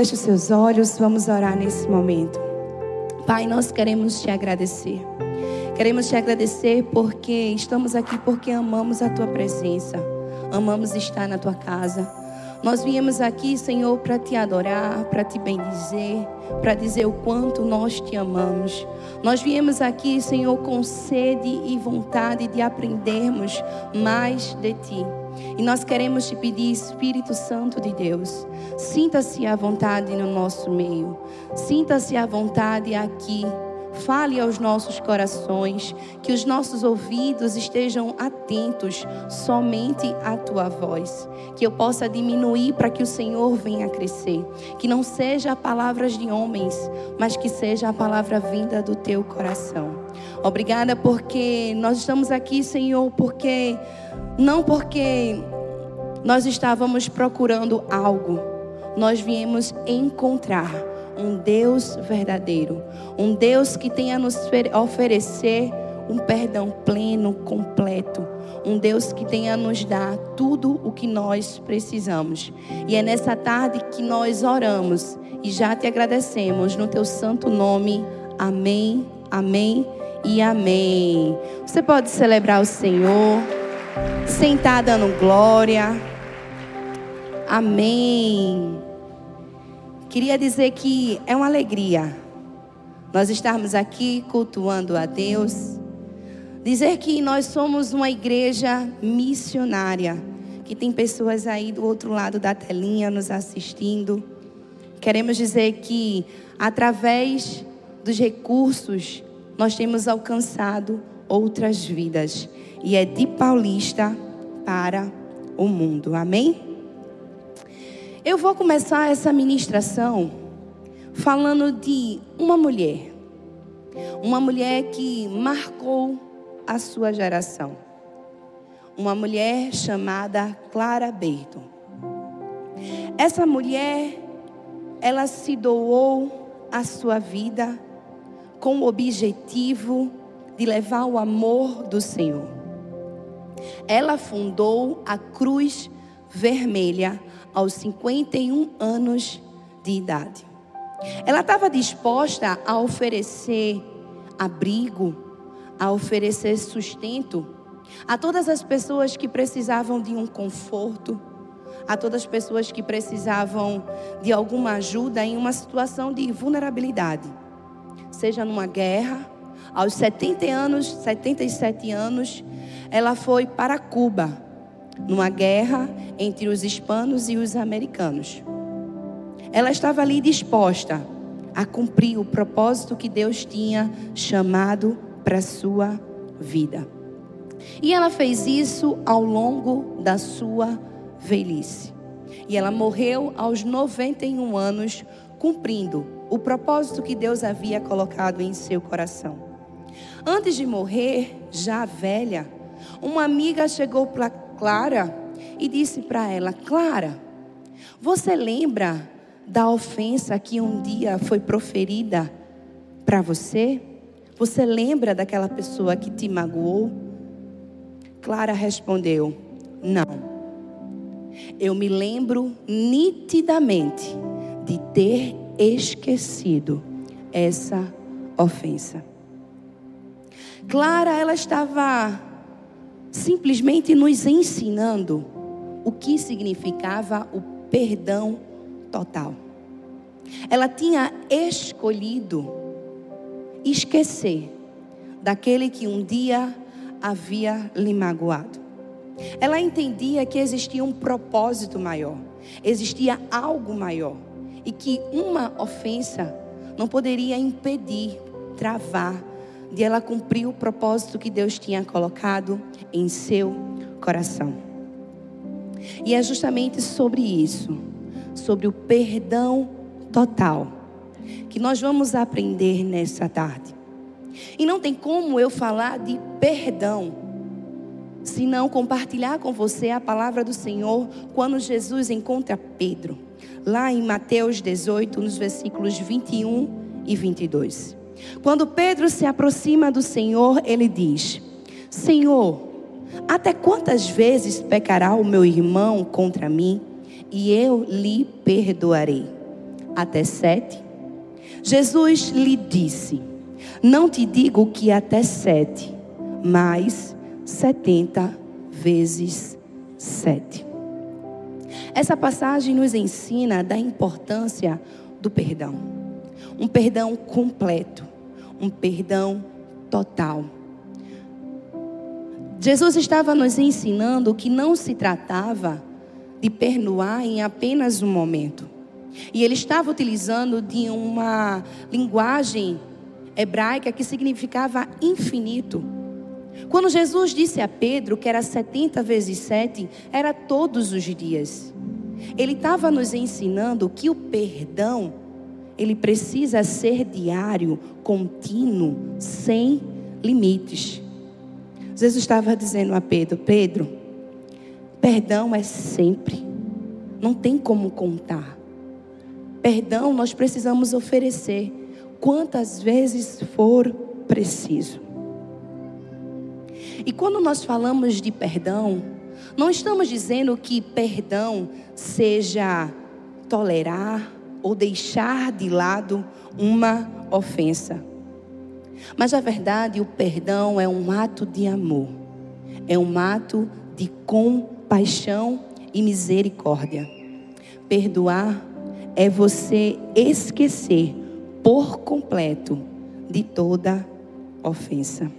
Feche os seus olhos, vamos orar nesse momento. Pai, nós queremos te agradecer. Queremos te agradecer porque estamos aqui porque amamos a tua presença. Amamos estar na tua casa. Nós viemos aqui, Senhor, para te adorar, para te bendizer, para dizer o quanto nós te amamos. Nós viemos aqui, Senhor, com sede e vontade de aprendermos mais de ti. E nós queremos te pedir, Espírito Santo de Deus, sinta-se à vontade no nosso meio, sinta-se à vontade aqui Fale aos nossos corações, que os nossos ouvidos estejam atentos somente à tua voz. Que eu possa diminuir para que o Senhor venha crescer. Que não seja palavras de homens, mas que seja a palavra vinda do teu coração. Obrigada porque nós estamos aqui, Senhor, porque não porque nós estávamos procurando algo, nós viemos encontrar um Deus verdadeiro, um Deus que tem a nos oferecer um perdão pleno, completo, um Deus que tem a nos dar tudo o que nós precisamos. E é nessa tarde que nós oramos e já te agradecemos no teu santo nome. Amém, amém e amém. Você pode celebrar o Senhor, sentar dando glória. Amém. Queria dizer que é uma alegria nós estarmos aqui cultuando a Deus. Dizer que nós somos uma igreja missionária, que tem pessoas aí do outro lado da telinha nos assistindo. Queremos dizer que através dos recursos nós temos alcançado outras vidas e é de Paulista para o mundo. Amém? Eu vou começar essa ministração falando de uma mulher. Uma mulher que marcou a sua geração. Uma mulher chamada Clara Berton. Essa mulher, ela se doou a sua vida com o objetivo de levar o amor do Senhor. Ela fundou a Cruz Vermelha aos 51 anos de idade. Ela estava disposta a oferecer abrigo, a oferecer sustento a todas as pessoas que precisavam de um conforto, a todas as pessoas que precisavam de alguma ajuda em uma situação de vulnerabilidade, seja numa guerra, aos 70 anos, 77 anos, ela foi para Cuba numa guerra entre os hispanos e os americanos. Ela estava ali disposta a cumprir o propósito que Deus tinha chamado para sua vida. E ela fez isso ao longo da sua velhice. E ela morreu aos 91 anos, cumprindo o propósito que Deus havia colocado em seu coração. Antes de morrer, já velha, uma amiga chegou para Clara e disse para ela: Clara, você lembra da ofensa que um dia foi proferida para você? Você lembra daquela pessoa que te magoou? Clara respondeu: Não. Eu me lembro nitidamente de ter esquecido essa ofensa. Clara, ela estava simplesmente nos ensinando o que significava o perdão total. Ela tinha escolhido esquecer daquele que um dia havia lhe magoado. Ela entendia que existia um propósito maior, existia algo maior e que uma ofensa não poderia impedir, travar de ela cumprir o propósito que Deus tinha colocado em seu coração. E é justamente sobre isso, sobre o perdão total, que nós vamos aprender nessa tarde. E não tem como eu falar de perdão, se não compartilhar com você a palavra do Senhor quando Jesus encontra Pedro, lá em Mateus 18, nos versículos 21 e 22. Quando Pedro se aproxima do Senhor, ele diz: Senhor, até quantas vezes pecará o meu irmão contra mim e eu lhe perdoarei? até sete? Jesus lhe disse: Não te digo que até sete, mas setenta vezes sete. Essa passagem nos ensina da importância do perdão. Um perdão completo, um perdão total. Jesus estava nos ensinando que não se tratava de perdoar em apenas um momento. E ele estava utilizando de uma linguagem hebraica que significava infinito. Quando Jesus disse a Pedro que era 70 vezes 7, era todos os dias. Ele estava nos ensinando que o perdão, ele precisa ser diário, contínuo, sem limites. Jesus estava dizendo a Pedro: Pedro, perdão é sempre, não tem como contar. Perdão nós precisamos oferecer quantas vezes for preciso. E quando nós falamos de perdão, não estamos dizendo que perdão seja tolerar ou deixar de lado uma ofensa. Mas a verdade, o perdão é um ato de amor, é um ato de compaixão e misericórdia. Perdoar é você esquecer por completo de toda ofensa.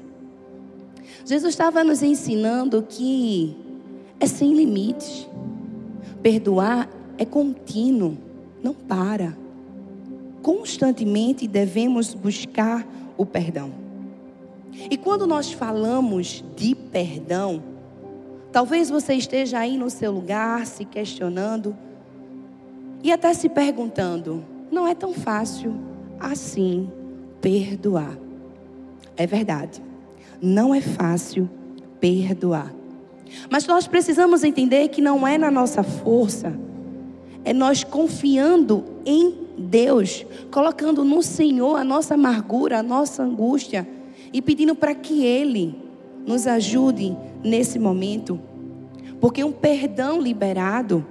Jesus estava nos ensinando que é sem limites. Perdoar é contínuo, não para. Constantemente devemos buscar o perdão. E quando nós falamos de perdão, talvez você esteja aí no seu lugar se questionando e até se perguntando: não é tão fácil assim perdoar. É verdade, não é fácil perdoar. Mas nós precisamos entender que não é na nossa força, é nós confiando em Deus, colocando no Senhor a nossa amargura, a nossa angústia e pedindo para que Ele nos ajude nesse momento. Porque um perdão liberado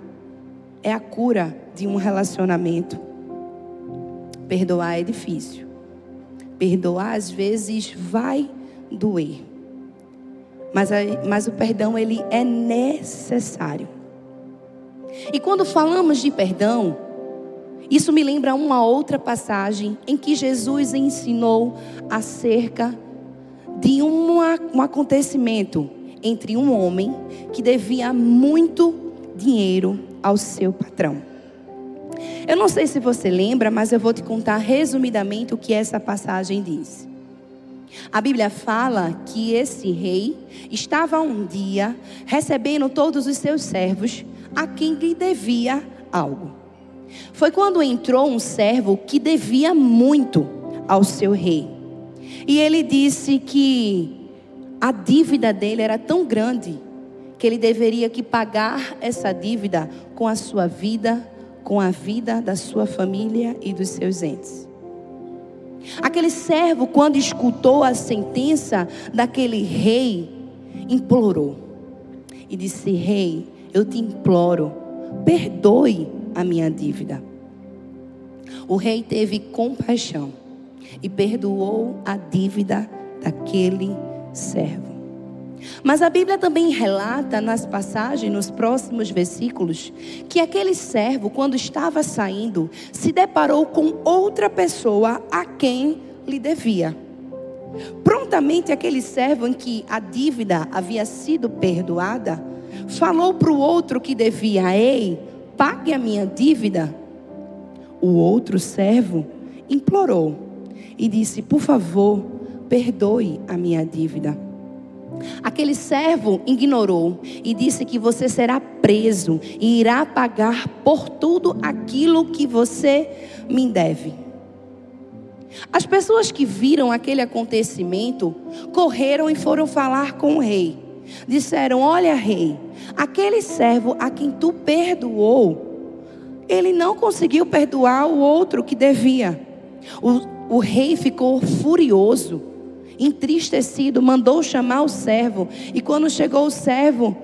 é a cura de um relacionamento. Perdoar é difícil. Perdoar às vezes vai doer. Mas, mas o perdão ele é necessário. E quando falamos de perdão, isso me lembra uma outra passagem em que Jesus ensinou acerca de um acontecimento entre um homem que devia muito dinheiro ao seu patrão. Eu não sei se você lembra, mas eu vou te contar resumidamente o que essa passagem diz. A Bíblia fala que esse rei estava um dia recebendo todos os seus servos a quem lhe devia algo. Foi quando entrou um servo que devia muito ao seu rei. E ele disse que a dívida dele era tão grande que ele deveria que pagar essa dívida com a sua vida, com a vida da sua família e dos seus entes. Aquele servo, quando escutou a sentença daquele rei, implorou e disse: Rei, eu te imploro, perdoe a minha dívida. O rei teve compaixão e perdoou a dívida daquele servo. Mas a Bíblia também relata nas passagens, nos próximos versículos, que aquele servo, quando estava saindo, se deparou com outra pessoa a quem lhe devia. Prontamente, aquele servo em que a dívida havia sido perdoada, falou para o outro que devia: Ei, pague a minha dívida. O outro servo implorou e disse: Por favor, perdoe a minha dívida. Aquele servo ignorou e disse que você será preso e irá pagar por tudo aquilo que você me deve. As pessoas que viram aquele acontecimento correram e foram falar com o rei. Disseram: Olha, rei, aquele servo a quem tu perdoou, ele não conseguiu perdoar o outro que devia. O, o rei ficou furioso, entristecido, mandou chamar o servo. E quando chegou o servo,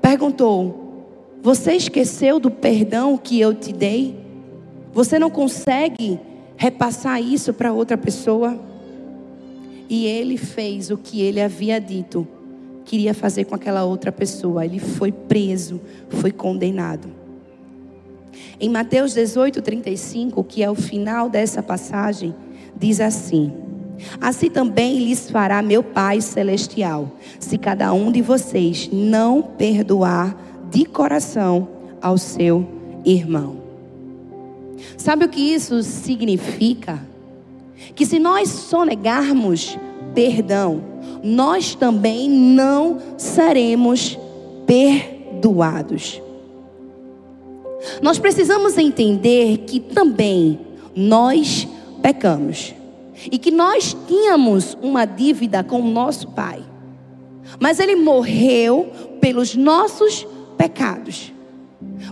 perguntou: Você esqueceu do perdão que eu te dei? Você não consegue repassar isso para outra pessoa? E ele fez o que ele havia dito, queria fazer com aquela outra pessoa. Ele foi preso, foi condenado. Em Mateus 18, 35, que é o final dessa passagem, diz assim: Assim também lhes fará meu Pai Celestial, se cada um de vocês não perdoar de coração ao seu irmão. Sabe o que isso significa? Que se nós sonegarmos perdão, nós também não seremos perdoados. Nós precisamos entender que também nós pecamos e que nós tínhamos uma dívida com o nosso Pai, mas Ele morreu pelos nossos pecados.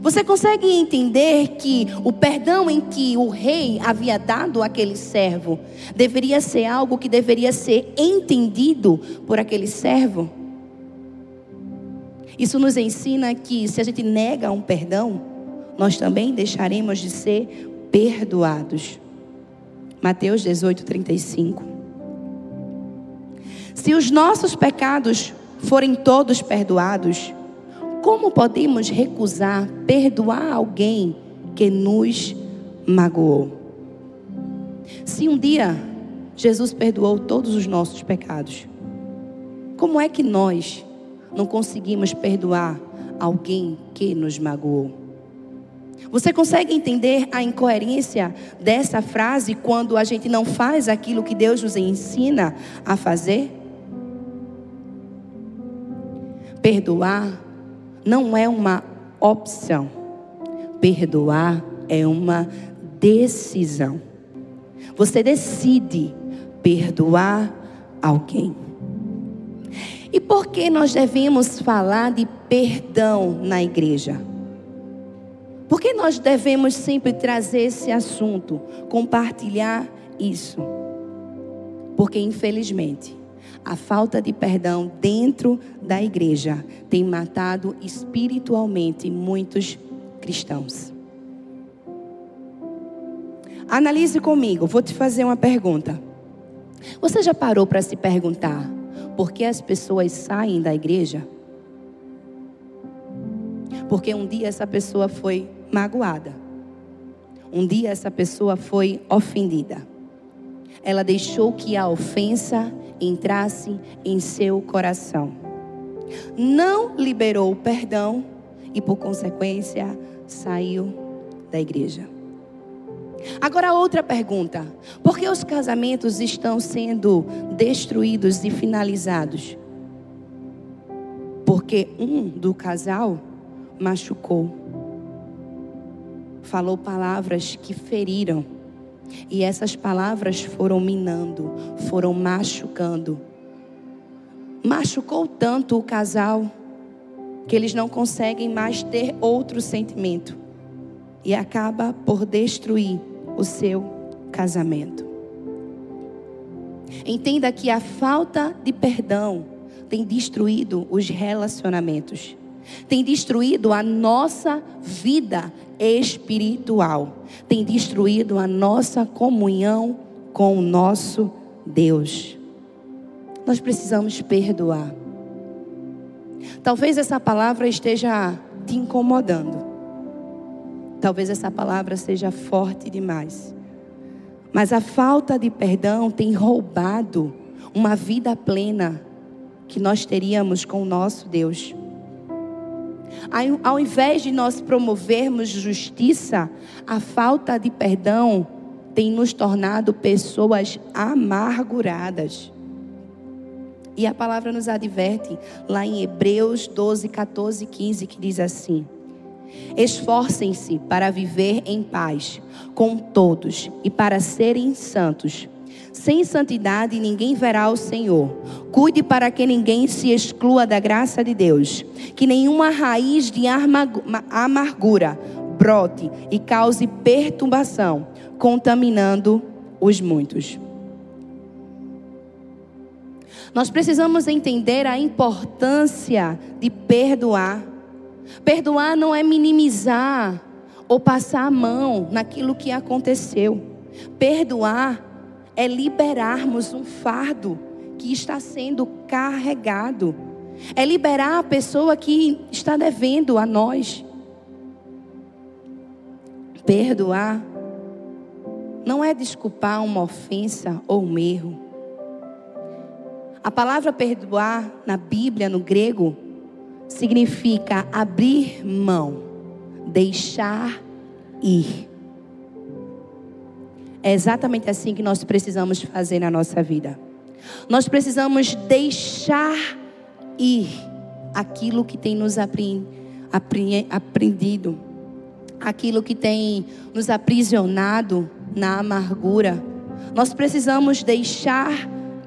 Você consegue entender que o perdão em que o rei havia dado àquele servo deveria ser algo que deveria ser entendido por aquele servo? Isso nos ensina que se a gente nega um perdão, nós também deixaremos de ser perdoados. Mateus 18, 35. Se os nossos pecados forem todos perdoados, como podemos recusar perdoar alguém que nos magoou? Se um dia Jesus perdoou todos os nossos pecados, como é que nós não conseguimos perdoar alguém que nos magoou? Você consegue entender a incoerência dessa frase quando a gente não faz aquilo que Deus nos ensina a fazer? Perdoar não é uma opção. Perdoar é uma decisão. Você decide perdoar alguém. E por que nós devemos falar de perdão na igreja? Por que nós devemos sempre trazer esse assunto, compartilhar isso? Porque, infelizmente, a falta de perdão dentro da igreja tem matado espiritualmente muitos cristãos. Analise comigo, vou te fazer uma pergunta. Você já parou para se perguntar por que as pessoas saem da igreja? Porque um dia essa pessoa foi magoada. Um dia essa pessoa foi ofendida. Ela deixou que a ofensa entrasse em seu coração. Não liberou o perdão e, por consequência, saiu da igreja. Agora, outra pergunta: por que os casamentos estão sendo destruídos e finalizados? Porque um do casal machucou, falou palavras que feriram e essas palavras foram minando, foram machucando. Machucou tanto o casal que eles não conseguem mais ter outro sentimento e acaba por destruir o seu casamento. Entenda que a falta de perdão tem destruído os relacionamentos tem destruído a nossa vida espiritual, tem destruído a nossa comunhão com o nosso Deus. Nós precisamos perdoar. Talvez essa palavra esteja te incomodando. Talvez essa palavra seja forte demais. Mas a falta de perdão tem roubado uma vida plena que nós teríamos com o nosso Deus. Ao invés de nós promovermos justiça, a falta de perdão tem nos tornado pessoas amarguradas. E a palavra nos adverte lá em Hebreus 12, 14 15, que diz assim: Esforcem-se para viver em paz com todos e para serem santos. Sem santidade ninguém verá o Senhor. Cuide para que ninguém se exclua da graça de Deus. Que nenhuma raiz de amargura brote e cause perturbação, contaminando os muitos. Nós precisamos entender a importância de perdoar. Perdoar não é minimizar ou passar a mão naquilo que aconteceu. Perdoar é liberarmos um fardo que está sendo carregado. É liberar a pessoa que está devendo a nós. Perdoar não é desculpar uma ofensa ou um erro. A palavra perdoar na Bíblia, no grego, significa abrir mão, deixar ir. É exatamente assim que nós precisamos fazer na nossa vida. Nós precisamos deixar ir aquilo que tem nos aprendido, aquilo que tem nos aprisionado na amargura. Nós precisamos deixar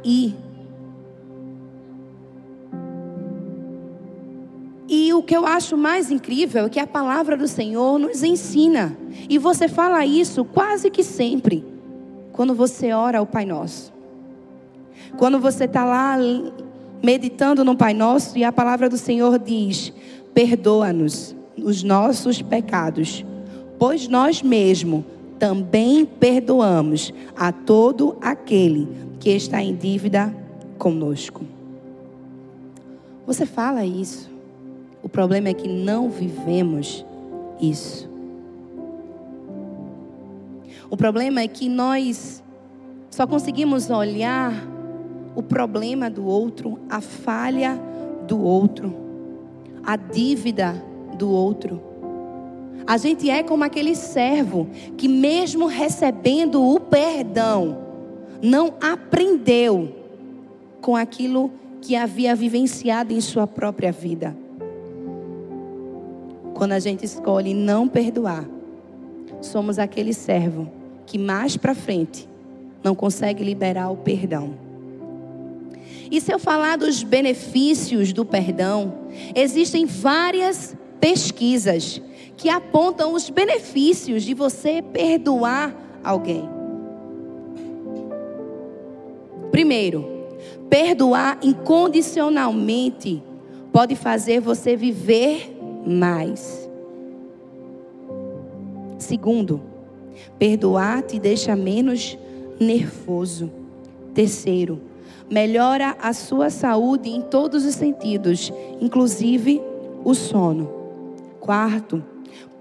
ir. E o que eu acho mais incrível é que a palavra do Senhor nos ensina. E você fala isso quase que sempre, quando você ora ao Pai Nosso. Quando você está lá meditando no Pai Nosso e a palavra do Senhor diz: Perdoa-nos os nossos pecados, pois nós mesmos também perdoamos a todo aquele que está em dívida conosco. Você fala isso. O problema é que não vivemos isso. O problema é que nós só conseguimos olhar o problema do outro, a falha do outro, a dívida do outro. A gente é como aquele servo que, mesmo recebendo o perdão, não aprendeu com aquilo que havia vivenciado em sua própria vida. Quando a gente escolhe não perdoar, somos aquele servo que mais para frente não consegue liberar o perdão. E se eu falar dos benefícios do perdão, existem várias pesquisas que apontam os benefícios de você perdoar alguém. Primeiro, perdoar incondicionalmente pode fazer você viver mais. Segundo, perdoar te deixa menos nervoso. Terceiro, melhora a sua saúde em todos os sentidos, inclusive o sono. Quarto,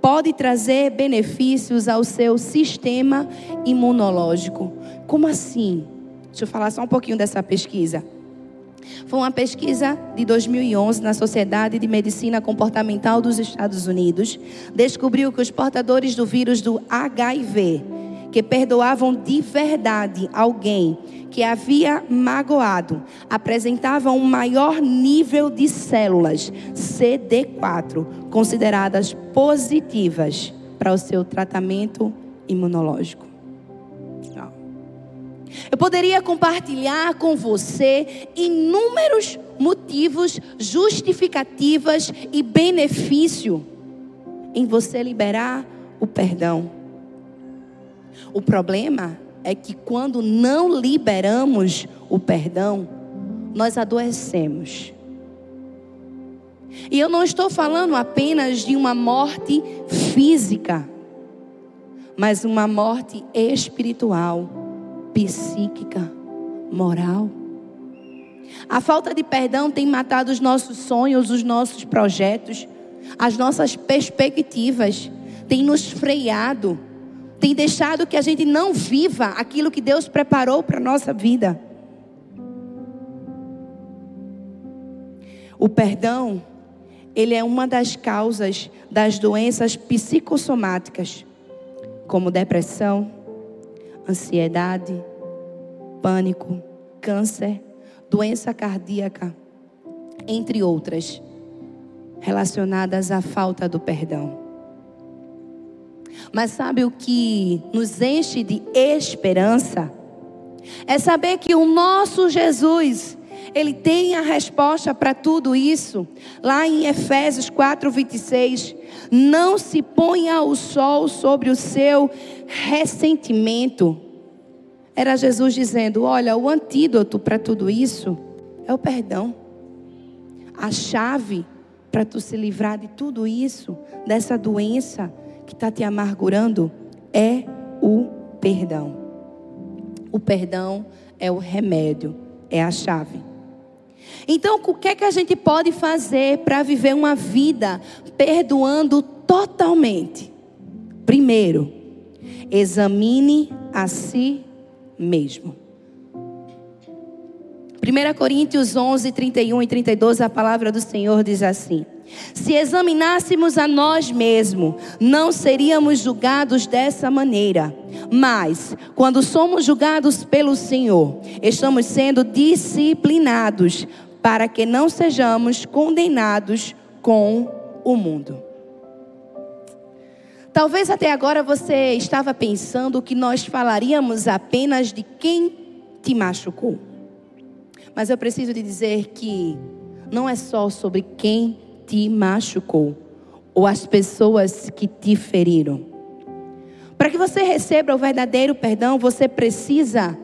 pode trazer benefícios ao seu sistema imunológico. Como assim? Deixa eu falar só um pouquinho dessa pesquisa. Foi uma pesquisa de 2011 na Sociedade de Medicina Comportamental dos Estados Unidos. Descobriu que os portadores do vírus do HIV, que perdoavam de verdade alguém que havia magoado apresentava um maior nível de células CD4 consideradas positivas para o seu tratamento imunológico. Eu poderia compartilhar com você inúmeros motivos, justificativas e benefício em você liberar o perdão. O problema é que quando não liberamos o perdão, nós adoecemos. E eu não estou falando apenas de uma morte física, mas uma morte espiritual, psíquica, moral. A falta de perdão tem matado os nossos sonhos, os nossos projetos, as nossas perspectivas, tem nos freado tem deixado que a gente não viva aquilo que Deus preparou para a nossa vida. O perdão, ele é uma das causas das doenças psicossomáticas, como depressão, ansiedade, pânico, câncer, doença cardíaca, entre outras, relacionadas à falta do perdão. Mas sabe o que nos enche de esperança? É saber que o nosso Jesus, ele tem a resposta para tudo isso. Lá em Efésios 4, 26. Não se ponha o sol sobre o seu ressentimento. Era Jesus dizendo: Olha, o antídoto para tudo isso é o perdão. A chave para tu se livrar de tudo isso, dessa doença, que está te amargurando é o perdão. O perdão é o remédio, é a chave. Então, o que é que a gente pode fazer para viver uma vida perdoando totalmente? Primeiro, examine a si mesmo. 1 Coríntios 11, 31 e 32, a palavra do Senhor diz assim: Se examinássemos a nós mesmos, não seríamos julgados dessa maneira. Mas, quando somos julgados pelo Senhor, estamos sendo disciplinados para que não sejamos condenados com o mundo. Talvez até agora você estava pensando que nós falaríamos apenas de quem te machucou. Mas eu preciso te dizer que não é só sobre quem te machucou ou as pessoas que te feriram. Para que você receba o verdadeiro perdão, você precisa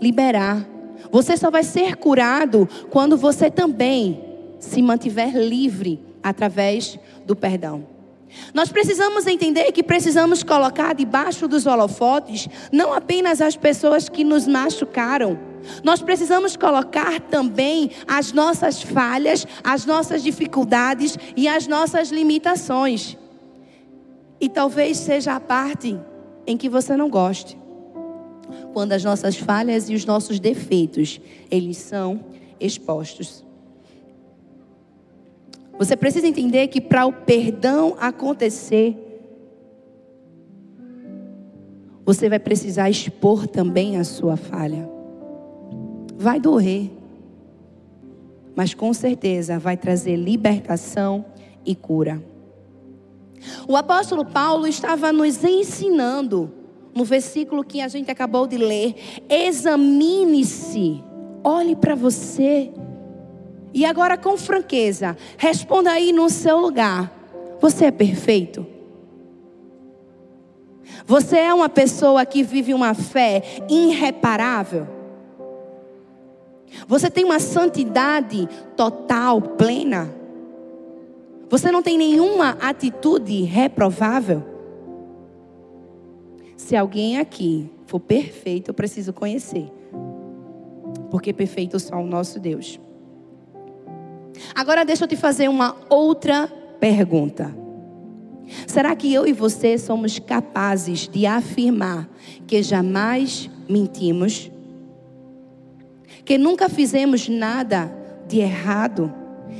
liberar. Você só vai ser curado quando você também se mantiver livre através do perdão. Nós precisamos entender que precisamos colocar debaixo dos holofotes não apenas as pessoas que nos machucaram, nós precisamos colocar também as nossas falhas, as nossas dificuldades e as nossas limitações. E talvez seja a parte em que você não goste. Quando as nossas falhas e os nossos defeitos, eles são expostos. Você precisa entender que para o perdão acontecer, você vai precisar expor também a sua falha. Vai doer, mas com certeza vai trazer libertação e cura. O apóstolo Paulo estava nos ensinando, no versículo que a gente acabou de ler: examine-se, olhe para você e agora, com franqueza, responda aí no seu lugar: Você é perfeito? Você é uma pessoa que vive uma fé irreparável? Você tem uma santidade total, plena? Você não tem nenhuma atitude reprovável? Se alguém aqui for perfeito, eu preciso conhecer. Porque perfeito é só o nosso Deus. Agora deixa eu te fazer uma outra pergunta. Será que eu e você somos capazes de afirmar que jamais mentimos? Que nunca fizemos nada de errado?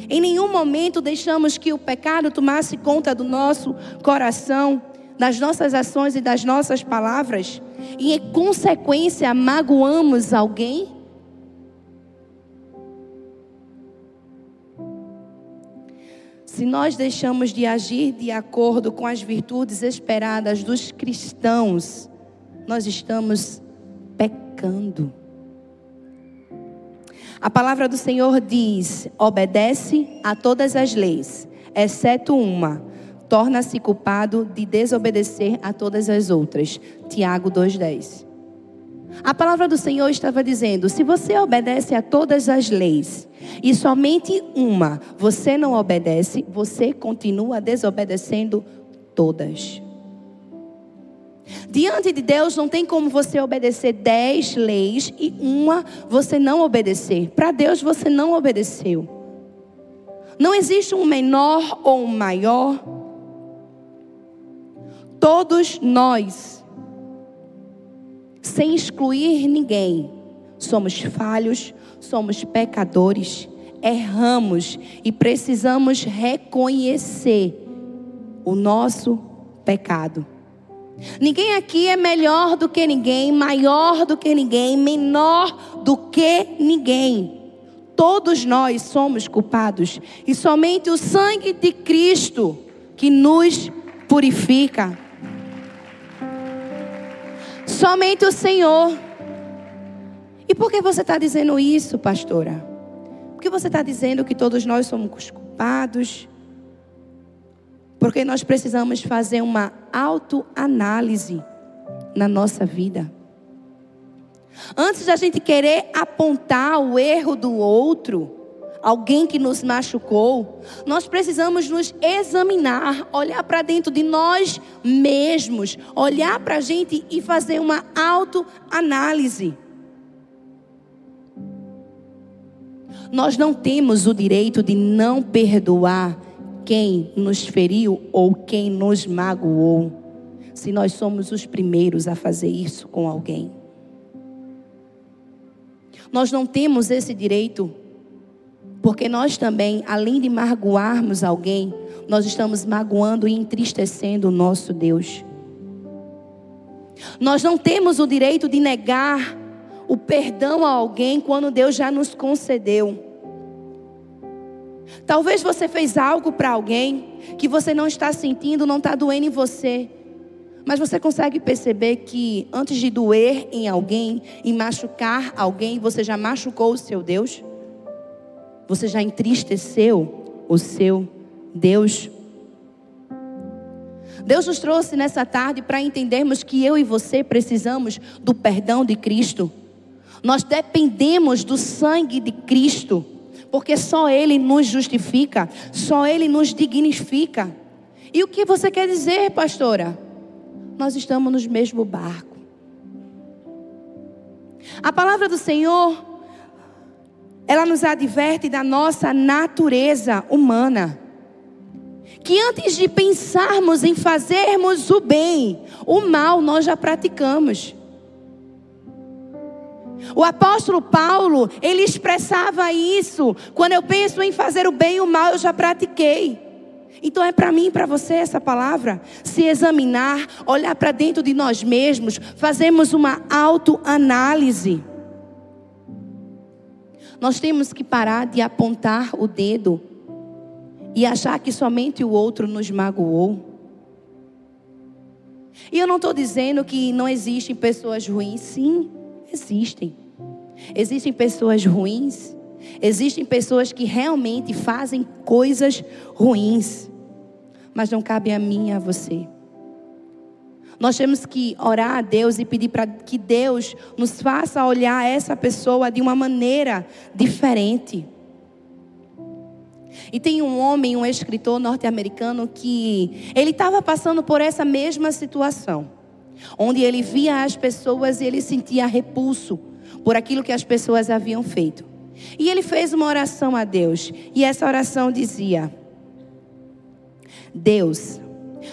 Em nenhum momento deixamos que o pecado tomasse conta do nosso coração, das nossas ações e das nossas palavras? E em consequência magoamos alguém? Se nós deixamos de agir de acordo com as virtudes esperadas dos cristãos, nós estamos pecando. A palavra do Senhor diz: obedece a todas as leis, exceto uma, torna-se culpado de desobedecer a todas as outras. Tiago 2,10. A palavra do Senhor estava dizendo: se você obedece a todas as leis e somente uma você não obedece, você continua desobedecendo todas. Diante de Deus não tem como você obedecer dez leis e uma você não obedecer. Para Deus você não obedeceu. Não existe um menor ou um maior. Todos nós sem excluir ninguém. Somos falhos, somos pecadores, erramos e precisamos reconhecer o nosso pecado. Ninguém aqui é melhor do que ninguém, maior do que ninguém, menor do que ninguém. Todos nós somos culpados e somente o sangue de Cristo que nos purifica. Somente o Senhor. E por que você está dizendo isso, pastora? Porque você está dizendo que todos nós somos culpados? Porque nós precisamos fazer uma autoanálise na nossa vida. Antes da gente querer apontar o erro do outro, alguém que nos machucou, nós precisamos nos examinar, olhar para dentro de nós mesmos, olhar para a gente e fazer uma autoanálise. Nós não temos o direito de não perdoar quem nos feriu ou quem nos magoou, se nós somos os primeiros a fazer isso com alguém. Nós não temos esse direito, porque nós também, além de magoarmos alguém, nós estamos magoando e entristecendo o nosso Deus. Nós não temos o direito de negar o perdão a alguém quando Deus já nos concedeu. Talvez você fez algo para alguém que você não está sentindo, não está doendo em você. Mas você consegue perceber que antes de doer em alguém e machucar alguém, você já machucou o seu Deus? Você já entristeceu o seu Deus? Deus nos trouxe nessa tarde para entendermos que eu e você precisamos do perdão de Cristo. Nós dependemos do sangue de Cristo, porque só Ele nos justifica, só Ele nos dignifica. E o que você quer dizer, pastora? Nós estamos no mesmo barco. A palavra do Senhor, ela nos adverte da nossa natureza humana. Que antes de pensarmos em fazermos o bem, o mal nós já praticamos. O apóstolo Paulo, ele expressava isso. Quando eu penso em fazer o bem e o mal, eu já pratiquei. Então é para mim e para você essa palavra. Se examinar, olhar para dentro de nós mesmos, fazermos uma autoanálise. Nós temos que parar de apontar o dedo e achar que somente o outro nos magoou. E eu não estou dizendo que não existem pessoas ruins. Sim, existem. Existem pessoas ruins. Existem pessoas que realmente fazem coisas ruins. Mas não cabe a mim e a você. Nós temos que orar a Deus e pedir para que Deus nos faça olhar essa pessoa de uma maneira diferente. E tem um homem, um escritor norte-americano, que ele estava passando por essa mesma situação onde ele via as pessoas e ele sentia repulso por aquilo que as pessoas haviam feito. E ele fez uma oração a Deus, e essa oração dizia: Deus,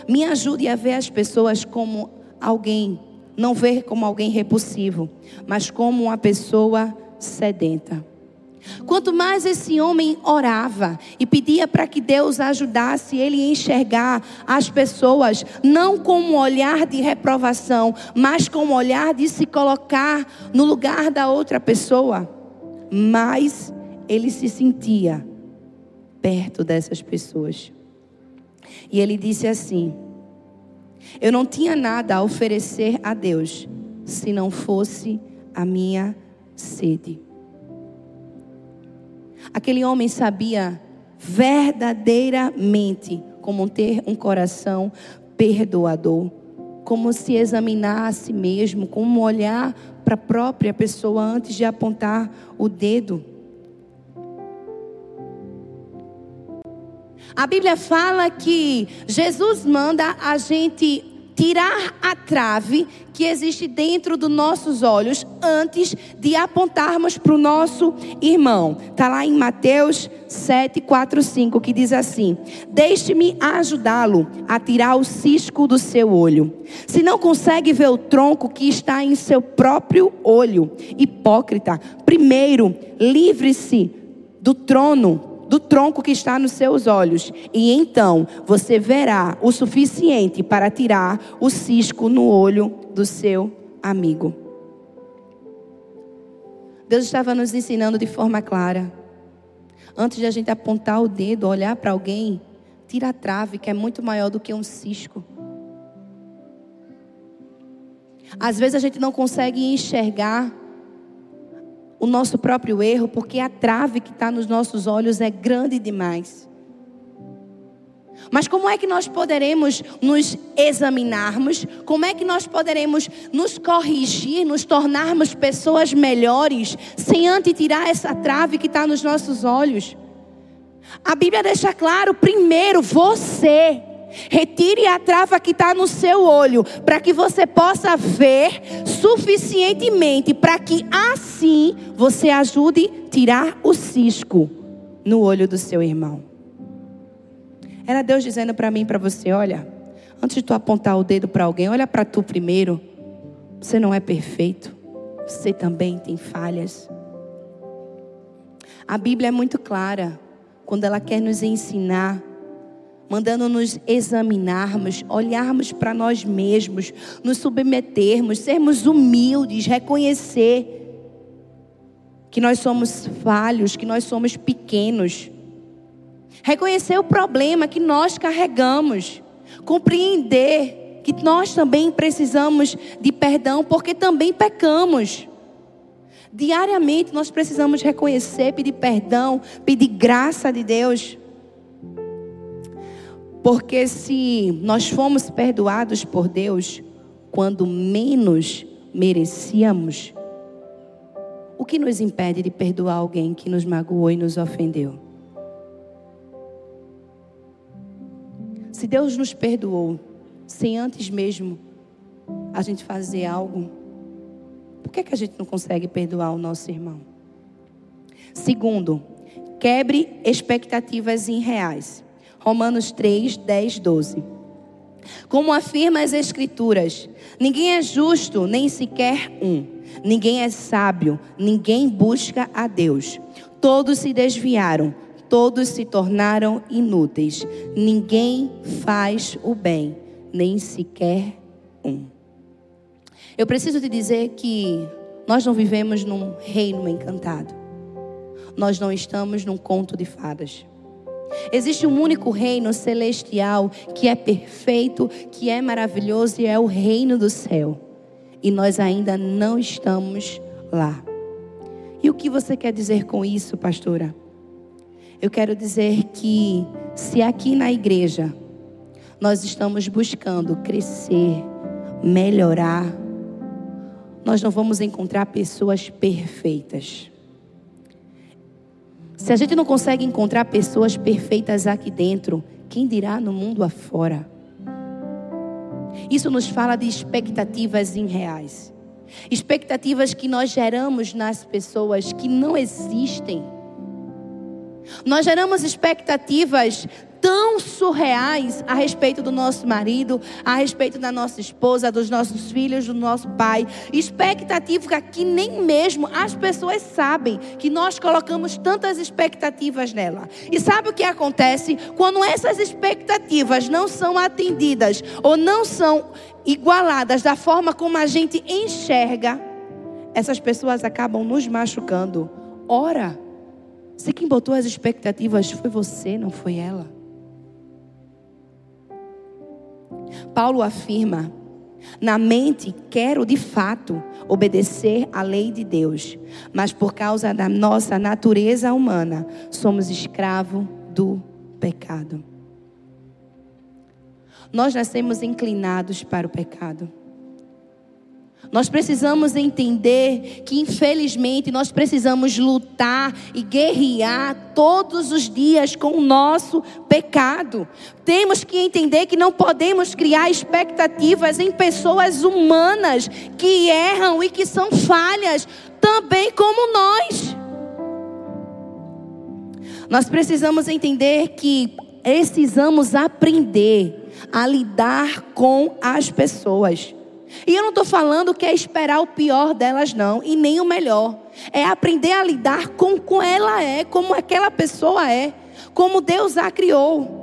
me ajude a ver as pessoas como alguém, não ver como alguém repulsivo, mas como uma pessoa sedenta. Quanto mais esse homem orava e pedia para que Deus ajudasse ele a enxergar as pessoas, não com um olhar de reprovação, mas com um olhar de se colocar no lugar da outra pessoa, mais ele se sentia perto dessas pessoas. E ele disse assim: Eu não tinha nada a oferecer a Deus se não fosse a minha sede. Aquele homem sabia verdadeiramente como ter um coração perdoador, como se examinar a si mesmo, como olhar para a própria pessoa antes de apontar o dedo. A Bíblia fala que Jesus manda a gente tirar a trave que existe dentro dos nossos olhos antes de apontarmos para o nosso irmão. Está lá em Mateus 7, 4, 5, que diz assim: Deixe-me ajudá-lo a tirar o cisco do seu olho. Se não consegue ver o tronco que está em seu próprio olho, hipócrita, primeiro livre-se do trono do tronco que está nos seus olhos, e então você verá o suficiente para tirar o cisco no olho do seu amigo. Deus estava nos ensinando de forma clara. Antes de a gente apontar o dedo, olhar para alguém, tira a trave, que é muito maior do que um cisco. Às vezes a gente não consegue enxergar o nosso próprio erro, porque a trave que está nos nossos olhos é grande demais. Mas como é que nós poderemos nos examinarmos? Como é que nós poderemos nos corrigir, nos tornarmos pessoas melhores, sem antes tirar essa trave que está nos nossos olhos? A Bíblia deixa claro: primeiro, você. Retire a trava que está no seu olho, para que você possa ver suficientemente, para que assim você ajude a tirar o cisco no olho do seu irmão. Era Deus dizendo para mim para você: olha, antes de tu apontar o dedo para alguém, olha para tu primeiro. Você não é perfeito. Você também tem falhas. A Bíblia é muito clara quando ela quer nos ensinar, mandando nos examinarmos, olharmos para nós mesmos, nos submetermos, sermos humildes, reconhecer que nós somos falhos, que nós somos pequenos. Reconhecer o problema que nós carregamos. Compreender que nós também precisamos de perdão, porque também pecamos. Diariamente nós precisamos reconhecer, pedir perdão, pedir graça de Deus. Porque se nós fomos perdoados por Deus quando menos merecíamos, o que nos impede de perdoar alguém que nos magoou e nos ofendeu? Se Deus nos perdoou, sem antes mesmo a gente fazer algo, por que, é que a gente não consegue perdoar o nosso irmão? Segundo, quebre expectativas irreais. Romanos 3, 10, 12. Como afirma as Escrituras, ninguém é justo, nem sequer um. Ninguém é sábio, ninguém busca a Deus. Todos se desviaram todos se tornaram inúteis. Ninguém faz o bem, nem sequer um. Eu preciso te dizer que nós não vivemos num reino encantado. Nós não estamos num conto de fadas. Existe um único reino celestial que é perfeito, que é maravilhoso e é o reino do céu. E nós ainda não estamos lá. E o que você quer dizer com isso, pastora? Eu quero dizer que se aqui na igreja nós estamos buscando crescer, melhorar, nós não vamos encontrar pessoas perfeitas. Se a gente não consegue encontrar pessoas perfeitas aqui dentro, quem dirá no mundo afora? Isso nos fala de expectativas irreais. Expectativas que nós geramos nas pessoas que não existem. Nós geramos expectativas tão surreais a respeito do nosso marido, a respeito da nossa esposa, dos nossos filhos, do nosso pai. Expectativa que nem mesmo as pessoas sabem que nós colocamos tantas expectativas nela. E sabe o que acontece? Quando essas expectativas não são atendidas ou não são igualadas da forma como a gente enxerga, essas pessoas acabam nos machucando. Ora, se quem botou as expectativas foi você, não foi ela. Paulo afirma: na mente quero de fato obedecer à lei de Deus, mas por causa da nossa natureza humana, somos escravos do pecado. Nós nascemos inclinados para o pecado. Nós precisamos entender que, infelizmente, nós precisamos lutar e guerrear todos os dias com o nosso pecado. Temos que entender que não podemos criar expectativas em pessoas humanas que erram e que são falhas, também como nós. Nós precisamos entender que precisamos aprender a lidar com as pessoas. E eu não estou falando que é esperar o pior delas, não, e nem o melhor. É aprender a lidar com como ela é, como aquela pessoa é, como Deus a criou.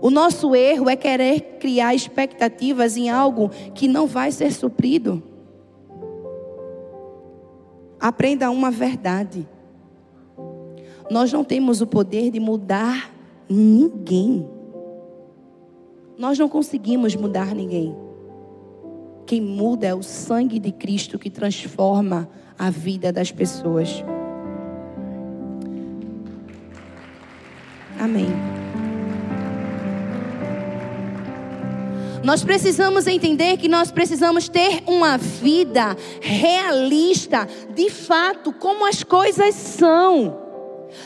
O nosso erro é querer criar expectativas em algo que não vai ser suprido. Aprenda uma verdade. Nós não temos o poder de mudar ninguém. Nós não conseguimos mudar ninguém. Quem muda é o sangue de Cristo que transforma a vida das pessoas. Amém. Nós precisamos entender que nós precisamos ter uma vida realista, de fato, como as coisas são.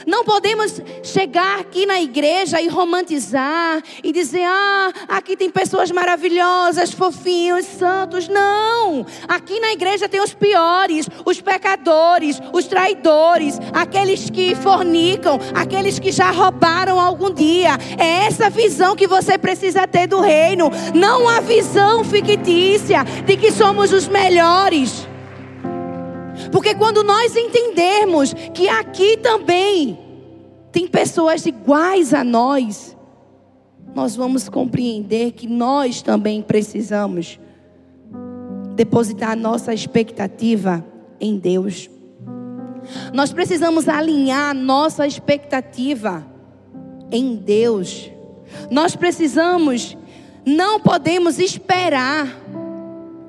Não podemos chegar aqui na igreja e romantizar e dizer: ah, aqui tem pessoas maravilhosas, fofinhos, santos. Não! Aqui na igreja tem os piores, os pecadores, os traidores, aqueles que fornicam, aqueles que já roubaram algum dia. É essa visão que você precisa ter do reino, não a visão fictícia de que somos os melhores. Porque quando nós entendermos que aqui também tem pessoas iguais a nós, nós vamos compreender que nós também precisamos depositar nossa expectativa em Deus. Nós precisamos alinhar nossa expectativa em Deus. Nós precisamos, não podemos esperar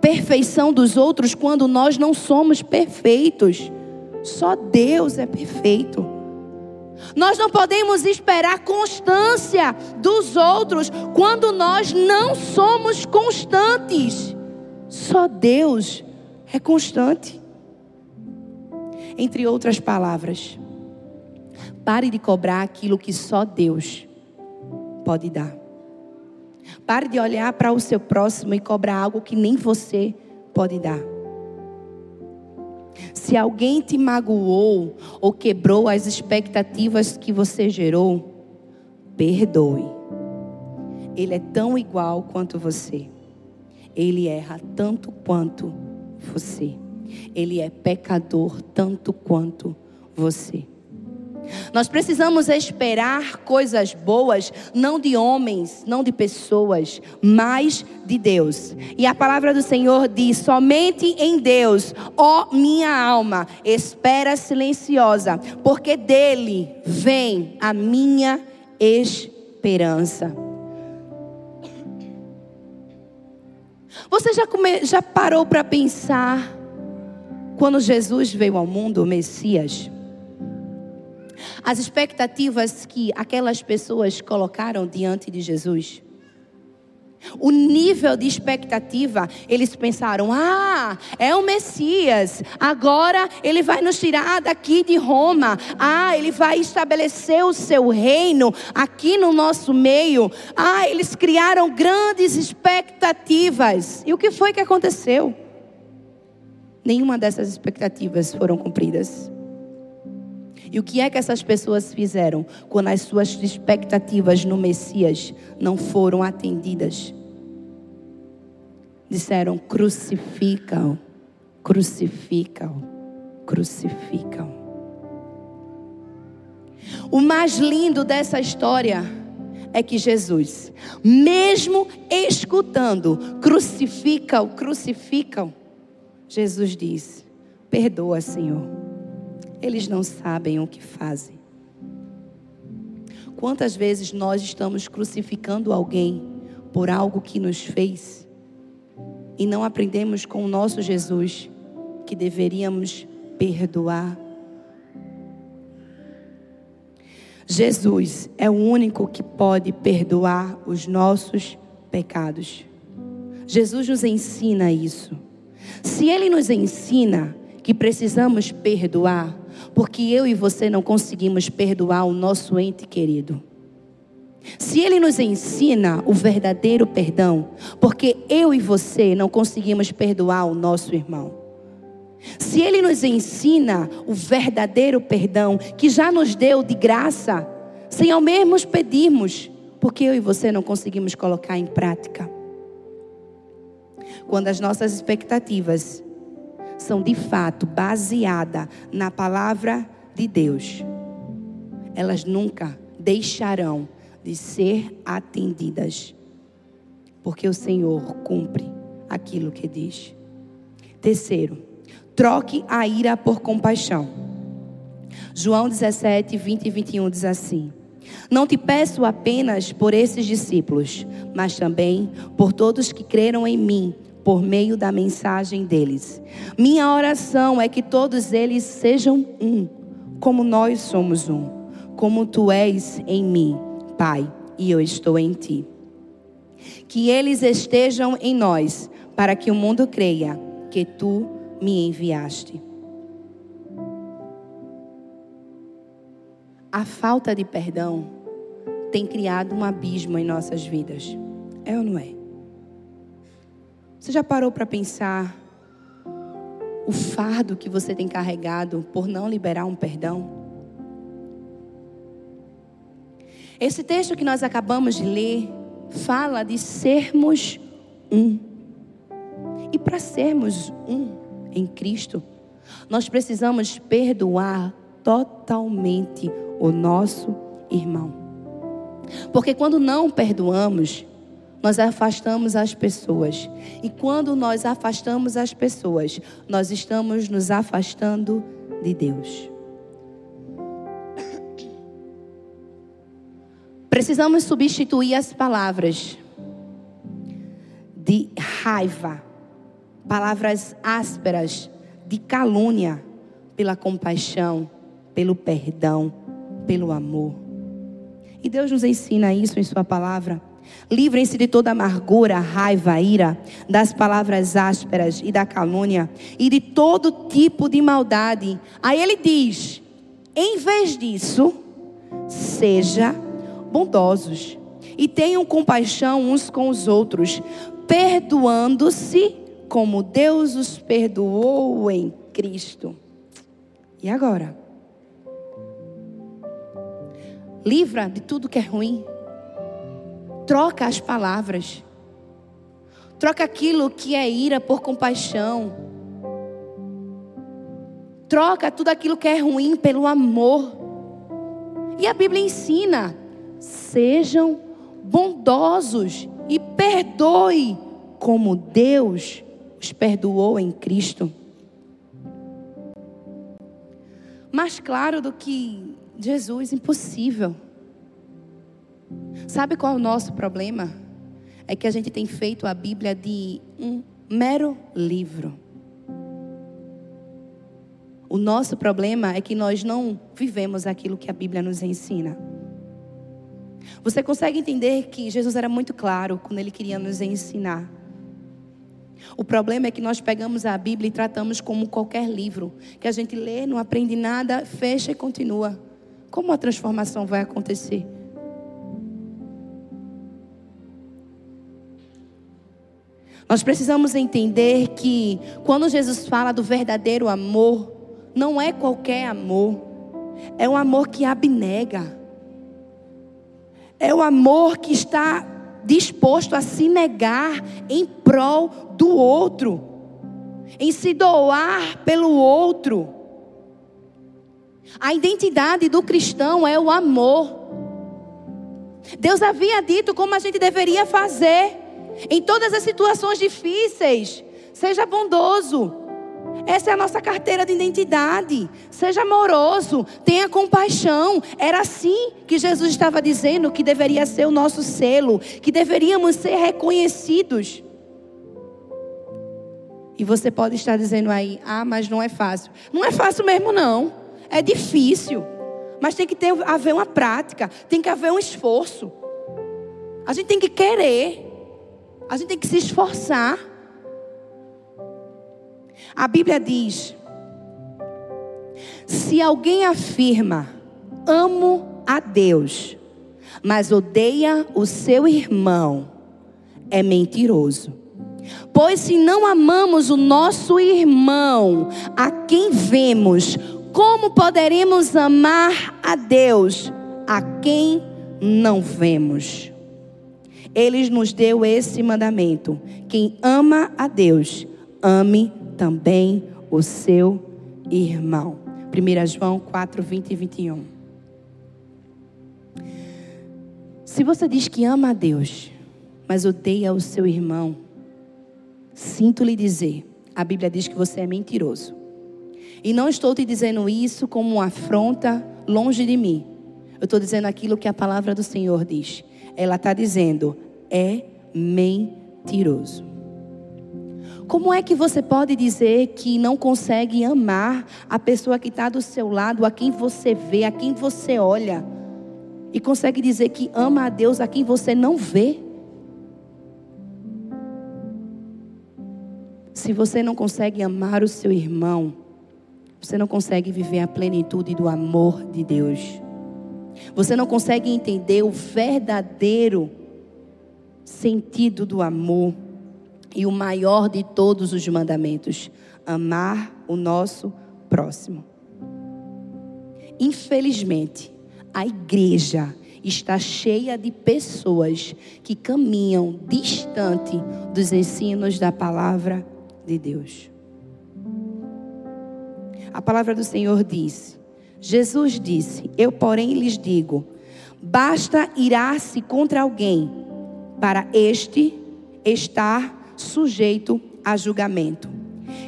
perfeição dos outros quando nós não somos perfeitos. Só Deus é perfeito. Nós não podemos esperar constância dos outros quando nós não somos constantes. Só Deus é constante. Entre outras palavras, pare de cobrar aquilo que só Deus pode dar. Pare de olhar para o seu próximo e cobrar algo que nem você pode dar. Se alguém te magoou ou quebrou as expectativas que você gerou, perdoe. Ele é tão igual quanto você. Ele erra tanto quanto você. Ele é pecador tanto quanto você. Nós precisamos esperar coisas boas, não de homens, não de pessoas, mas de Deus. E a palavra do Senhor diz: somente em Deus, ó minha alma, espera silenciosa, porque dele vem a minha esperança. Você já, come, já parou para pensar quando Jesus veio ao mundo, o Messias? As expectativas que aquelas pessoas colocaram diante de Jesus. O nível de expectativa, eles pensaram: ah, é o Messias, agora ele vai nos tirar daqui de Roma, ah, ele vai estabelecer o seu reino aqui no nosso meio. Ah, eles criaram grandes expectativas. E o que foi que aconteceu? Nenhuma dessas expectativas foram cumpridas. E o que é que essas pessoas fizeram quando as suas expectativas no Messias não foram atendidas? Disseram: crucificam, crucificam, crucificam. O mais lindo dessa história é que Jesus, mesmo escutando, crucificam, crucificam, Jesus diz: perdoa, Senhor eles não sabem o que fazem. Quantas vezes nós estamos crucificando alguém por algo que nos fez e não aprendemos com o nosso Jesus que deveríamos perdoar? Jesus é o único que pode perdoar os nossos pecados. Jesus nos ensina isso. Se Ele nos ensina que precisamos perdoar, porque eu e você não conseguimos perdoar o nosso ente querido. Se ele nos ensina o verdadeiro perdão, porque eu e você não conseguimos perdoar o nosso irmão. Se ele nos ensina o verdadeiro perdão, que já nos deu de graça, sem ao menos pedirmos, porque eu e você não conseguimos colocar em prática. Quando as nossas expectativas são de fato baseadas na palavra de Deus, elas nunca deixarão de ser atendidas, porque o Senhor cumpre aquilo que diz. Terceiro, troque a ira por compaixão. João 17, 20 e 21 diz assim: Não te peço apenas por esses discípulos, mas também por todos que creram em mim por meio da mensagem deles. Minha oração é que todos eles sejam um, como nós somos um, como tu és em mim, Pai, e eu estou em ti. que eles estejam em nós, para que o mundo creia que tu me enviaste. A falta de perdão tem criado um abismo em nossas vidas. É ou não é? Você já parou para pensar o fardo que você tem carregado por não liberar um perdão? Esse texto que nós acabamos de ler fala de sermos um. E para sermos um em Cristo, nós precisamos perdoar totalmente o nosso irmão. Porque quando não perdoamos, nós afastamos as pessoas. E quando nós afastamos as pessoas, nós estamos nos afastando de Deus. Precisamos substituir as palavras de raiva, palavras ásperas, de calúnia, pela compaixão, pelo perdão, pelo amor. E Deus nos ensina isso em Sua palavra. Livrem-se de toda amargura, raiva, ira, das palavras ásperas e da calúnia e de todo tipo de maldade. Aí ele diz: em vez disso, seja bondosos e tenham compaixão uns com os outros, perdoando-se como Deus os perdoou em Cristo. E agora? Livra de tudo que é ruim. Troca as palavras. Troca aquilo que é ira por compaixão. Troca tudo aquilo que é ruim pelo amor. E a Bíblia ensina Sejam bondosos e perdoe como Deus os perdoou em Cristo. Mais claro do que Jesus, impossível. Sabe qual é o nosso problema? É que a gente tem feito a Bíblia de um mero livro. O nosso problema é que nós não vivemos aquilo que a Bíblia nos ensina. Você consegue entender que Jesus era muito claro quando ele queria nos ensinar. O problema é que nós pegamos a Bíblia e tratamos como qualquer livro, que a gente lê, não aprende nada, fecha e continua. Como a transformação vai acontecer? Nós precisamos entender que quando Jesus fala do verdadeiro amor, não é qualquer amor, é um amor que abnega. É o amor que está disposto a se negar em prol do outro, em se doar pelo outro. A identidade do cristão é o amor. Deus havia dito como a gente deveria fazer em todas as situações difíceis. Seja bondoso, essa é a nossa carteira de identidade. Seja amoroso, tenha compaixão. Era assim que Jesus estava dizendo que deveria ser o nosso selo, que deveríamos ser reconhecidos. E você pode estar dizendo aí: "Ah, mas não é fácil". Não é fácil mesmo não. É difícil. Mas tem que ter, haver uma prática, tem que haver um esforço. A gente tem que querer. A gente tem que se esforçar. A Bíblia diz: se alguém afirma, amo a Deus, mas odeia o seu irmão, é mentiroso. Pois se não amamos o nosso irmão, a quem vemos, como poderemos amar a Deus, a quem não vemos? Ele nos deu esse mandamento: quem ama a Deus, ame também o seu irmão. 1 João 4, 20 e 21. Se você diz que ama a Deus, mas odeia o seu irmão, sinto lhe dizer, a Bíblia diz que você é mentiroso. E não estou te dizendo isso como uma afronta longe de mim. Eu estou dizendo aquilo que a palavra do Senhor diz. Ela está dizendo, é mentiroso. Como é que você pode dizer que não consegue amar a pessoa que está do seu lado, a quem você vê, a quem você olha, e consegue dizer que ama a Deus a quem você não vê? Se você não consegue amar o seu irmão, você não consegue viver a plenitude do amor de Deus. Você não consegue entender o verdadeiro sentido do amor e o maior de todos os mandamentos: amar o nosso próximo. Infelizmente, a igreja está cheia de pessoas que caminham distante dos ensinos da palavra de Deus. A palavra do Senhor diz: Jesus disse: Eu, porém, lhes digo: basta irar-se contra alguém para este estar sujeito a julgamento.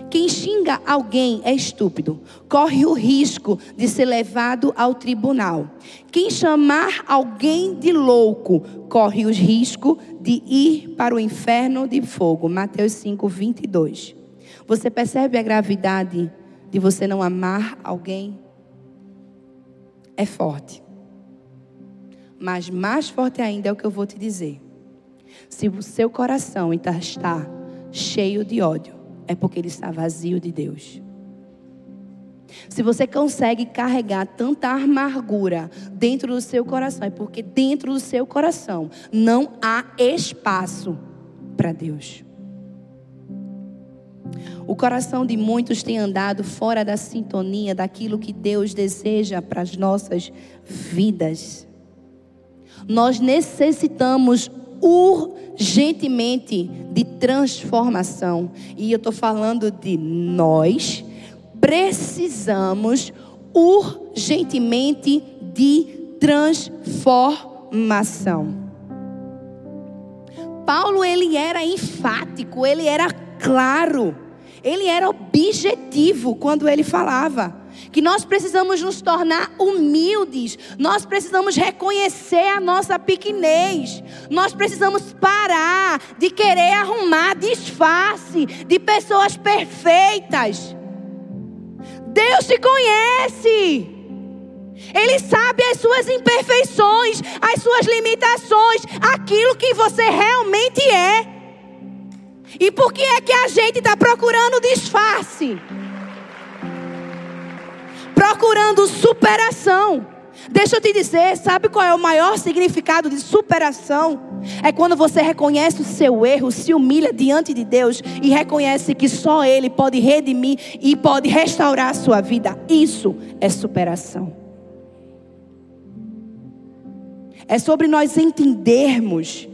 Quem xinga alguém é estúpido, corre o risco de ser levado ao tribunal. Quem chamar alguém de louco, corre o risco de ir para o inferno de fogo. Mateus 5, 22. Você percebe a gravidade de você não amar alguém? É forte. Mas mais forte ainda é o que eu vou te dizer. Se o seu coração está cheio de ódio, é porque ele está vazio de Deus. Se você consegue carregar tanta amargura dentro do seu coração, é porque dentro do seu coração não há espaço para Deus. O coração de muitos tem andado fora da sintonia daquilo que Deus deseja para as nossas vidas. Nós necessitamos urgentemente de transformação. E eu estou falando de nós precisamos urgentemente de transformação. Paulo ele era enfático, ele era claro, ele era objetivo quando ele falava que nós precisamos nos tornar humildes, nós precisamos reconhecer a nossa pequenez, nós precisamos parar de querer arrumar disfarce de pessoas perfeitas. Deus te conhece. Ele sabe as suas imperfeições, as suas limitações, aquilo que você realmente é. E por que é que a gente está procurando disfarce? Procurando superação. Deixa eu te dizer, sabe qual é o maior significado de superação? É quando você reconhece o seu erro, se humilha diante de Deus e reconhece que só Ele pode redimir e pode restaurar a sua vida. Isso é superação. É sobre nós entendermos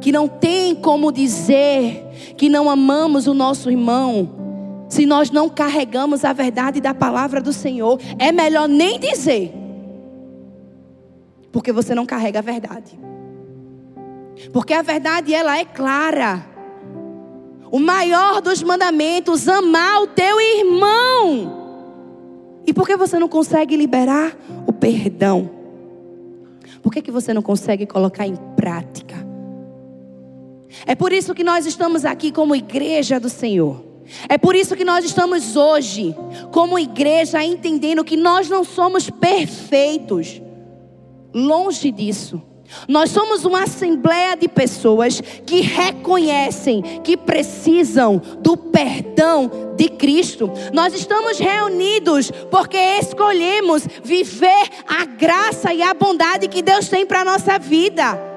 que não tem como dizer que não amamos o nosso irmão se nós não carregamos a verdade da palavra do Senhor, é melhor nem dizer. Porque você não carrega a verdade. Porque a verdade ela é clara. O maior dos mandamentos, amar o teu irmão. E por que você não consegue liberar o perdão? Por que, que você não consegue colocar em prática? É por isso que nós estamos aqui como igreja do Senhor. É por isso que nós estamos hoje, como igreja, entendendo que nós não somos perfeitos. Longe disso. Nós somos uma assembleia de pessoas que reconhecem que precisam do perdão de Cristo. Nós estamos reunidos porque escolhemos viver a graça e a bondade que Deus tem para a nossa vida.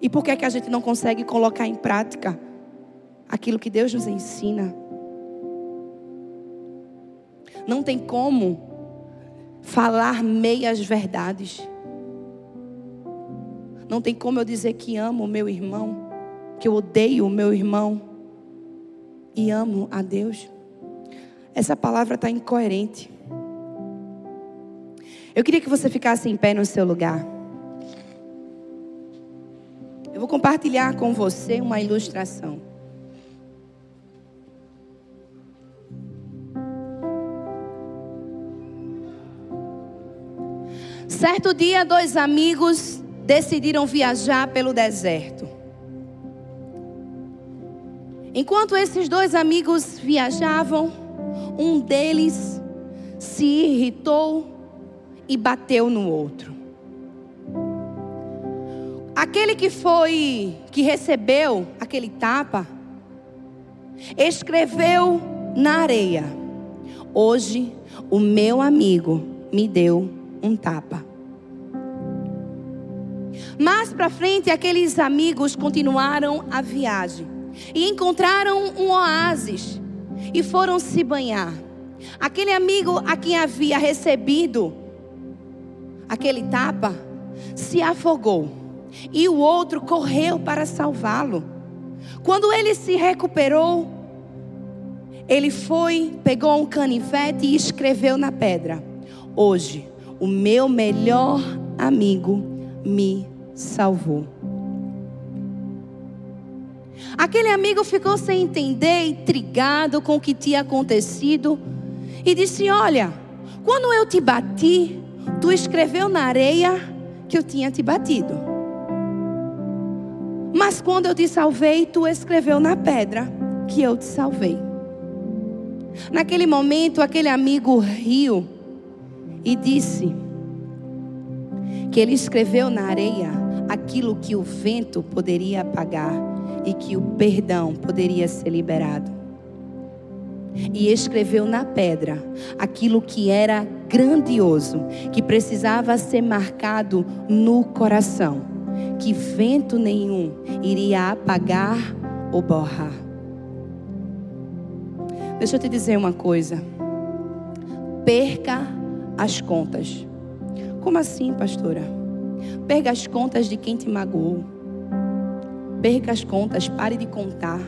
E por que, é que a gente não consegue colocar em prática? Aquilo que Deus nos ensina. Não tem como falar meias verdades. Não tem como eu dizer que amo o meu irmão, que eu odeio o meu irmão e amo a Deus. Essa palavra está incoerente. Eu queria que você ficasse em pé no seu lugar. Eu vou compartilhar com você uma ilustração. Certo dia, dois amigos decidiram viajar pelo deserto. Enquanto esses dois amigos viajavam, um deles se irritou e bateu no outro. Aquele que foi que recebeu aquele tapa, escreveu na areia: Hoje o meu amigo me deu um tapa. Mais para frente, aqueles amigos continuaram a viagem e encontraram um oásis e foram se banhar. Aquele amigo a quem havia recebido aquele tapa se afogou e o outro correu para salvá-lo. Quando ele se recuperou, ele foi, pegou um canivete e escreveu na pedra: Hoje, o meu melhor amigo me salvou. Aquele amigo ficou sem entender, intrigado com o que tinha acontecido, e disse: Olha, quando eu te bati, tu escreveu na areia que eu tinha te batido. Mas quando eu te salvei, tu escreveu na pedra que eu te salvei. Naquele momento, aquele amigo riu e disse que ele escreveu na areia aquilo que o vento poderia apagar e que o perdão poderia ser liberado. E escreveu na pedra aquilo que era grandioso, que precisava ser marcado no coração, que vento nenhum iria apagar ou borrar. Deixa eu te dizer uma coisa. Perca as contas. Como assim, pastora? Perca as contas de quem te magoou. Perca as contas, pare de contar.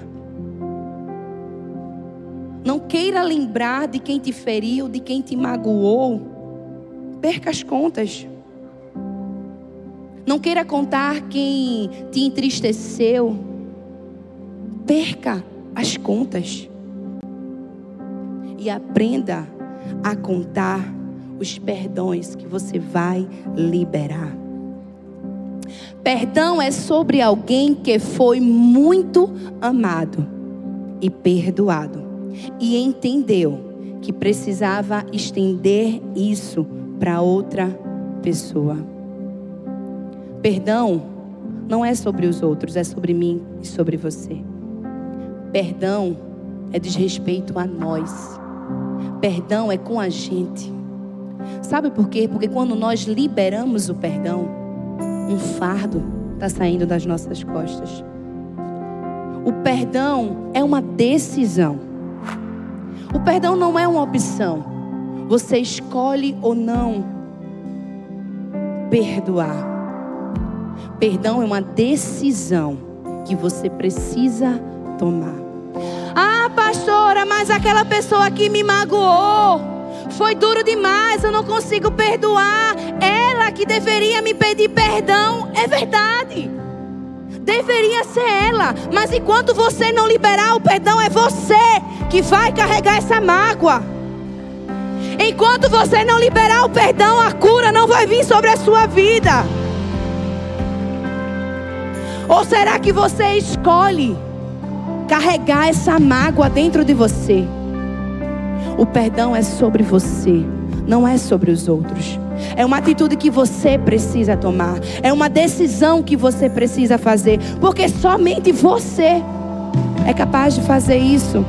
Não queira lembrar de quem te feriu, de quem te magoou. Perca as contas. Não queira contar quem te entristeceu. Perca as contas. E aprenda a contar os perdões que você vai liberar. Perdão é sobre alguém que foi muito amado e perdoado e entendeu que precisava estender isso para outra pessoa. Perdão não é sobre os outros, é sobre mim e sobre você. Perdão é desrespeito a nós. Perdão é com a gente. Sabe por quê? Porque quando nós liberamos o perdão, um fardo está saindo das nossas costas. O perdão é uma decisão. O perdão não é uma opção. Você escolhe ou não perdoar. Perdão é uma decisão que você precisa tomar. Ah, pastora, mas aquela pessoa que me magoou foi duro demais, eu não consigo perdoar. Ela que deveria me pedir perdão, é verdade. Deveria ser ela, mas enquanto você não liberar o perdão, é você que vai carregar essa mágoa. Enquanto você não liberar o perdão, a cura não vai vir sobre a sua vida. Ou será que você escolhe carregar essa mágoa dentro de você? O perdão é sobre você, não é sobre os outros. É uma atitude que você precisa tomar. É uma decisão que você precisa fazer. Porque somente você é capaz de fazer isso.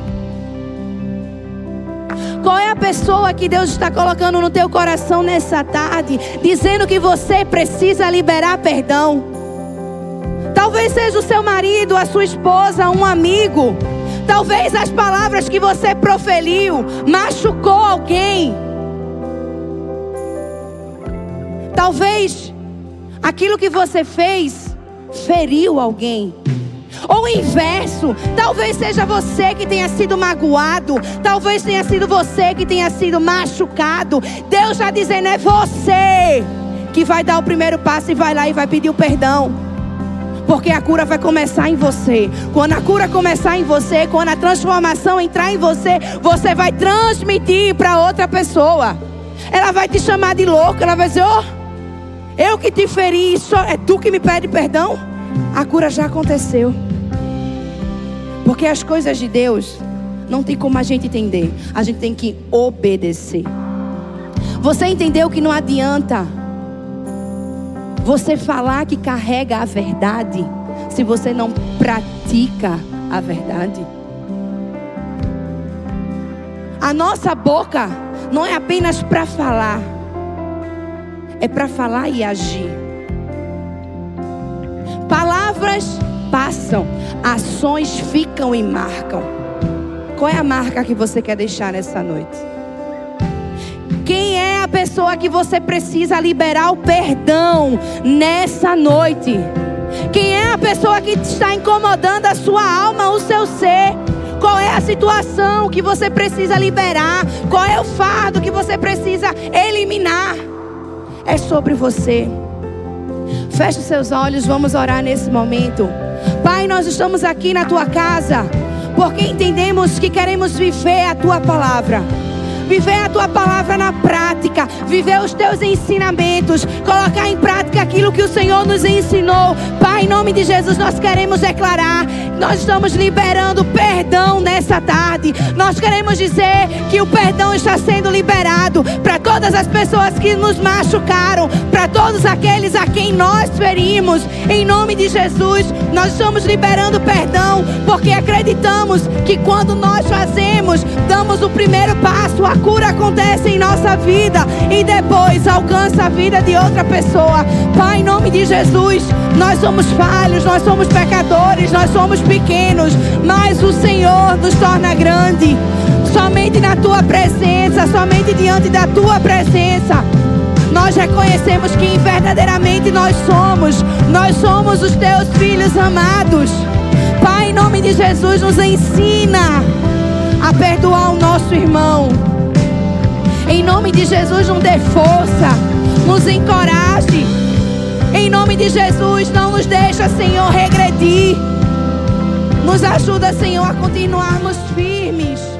Qual é a pessoa que Deus está colocando no teu coração nessa tarde, dizendo que você precisa liberar perdão? Talvez seja o seu marido, a sua esposa, um amigo. Talvez as palavras que você proferiu machucou alguém. Talvez aquilo que você fez feriu alguém. Ou o inverso, talvez seja você que tenha sido magoado, talvez tenha sido você que tenha sido machucado. Deus está dizendo: é você que vai dar o primeiro passo e vai lá e vai pedir o perdão. Porque a cura vai começar em você. Quando a cura começar em você, quando a transformação entrar em você, você vai transmitir para outra pessoa. Ela vai te chamar de louco, ela vai dizer: "Oh, eu que te feri, isso é tu que me pede perdão?" A cura já aconteceu. Porque as coisas de Deus não tem como a gente entender. A gente tem que obedecer. Você entendeu que não adianta você falar que carrega a verdade se você não pratica a verdade. A nossa boca não é apenas para falar, é para falar e agir. Palavras passam, ações ficam e marcam. Qual é a marca que você quer deixar nessa noite? Quem é pessoa que você precisa liberar o perdão nessa noite? Quem é a pessoa que está incomodando a sua alma, o seu ser? Qual é a situação que você precisa liberar? Qual é o fardo que você precisa eliminar? É sobre você. Feche seus olhos, vamos orar nesse momento. Pai, nós estamos aqui na tua casa porque entendemos que queremos viver a tua palavra viver a tua palavra na prática, viver os teus ensinamentos, colocar em prática aquilo que o Senhor nos ensinou. Pai, em nome de Jesus, nós queremos declarar, nós estamos liberando perdão nessa tarde. Nós queremos dizer que o perdão está sendo liberado para todas as pessoas que nos machucaram, para todos aqueles a quem nós ferimos. Em nome de Jesus, nós estamos liberando perdão porque acreditamos que quando nós fazemos, damos o primeiro passo, a cura acontece em nossa vida e depois alcança a vida de outra pessoa. Pai, em nome de Jesus, nós somos falhos, nós somos pecadores, nós somos pequenos, mas o Senhor nos torna grande. Somente na tua presença, somente diante da tua presença. Nós reconhecemos quem verdadeiramente nós somos. Nós somos os teus filhos amados. Pai, em nome de Jesus, nos ensina a perdoar o nosso irmão. Em nome de Jesus, nos dê força, nos encoraje. Em nome de Jesus, não nos deixa, Senhor, regredir. Nos ajuda, Senhor, a continuarmos firmes.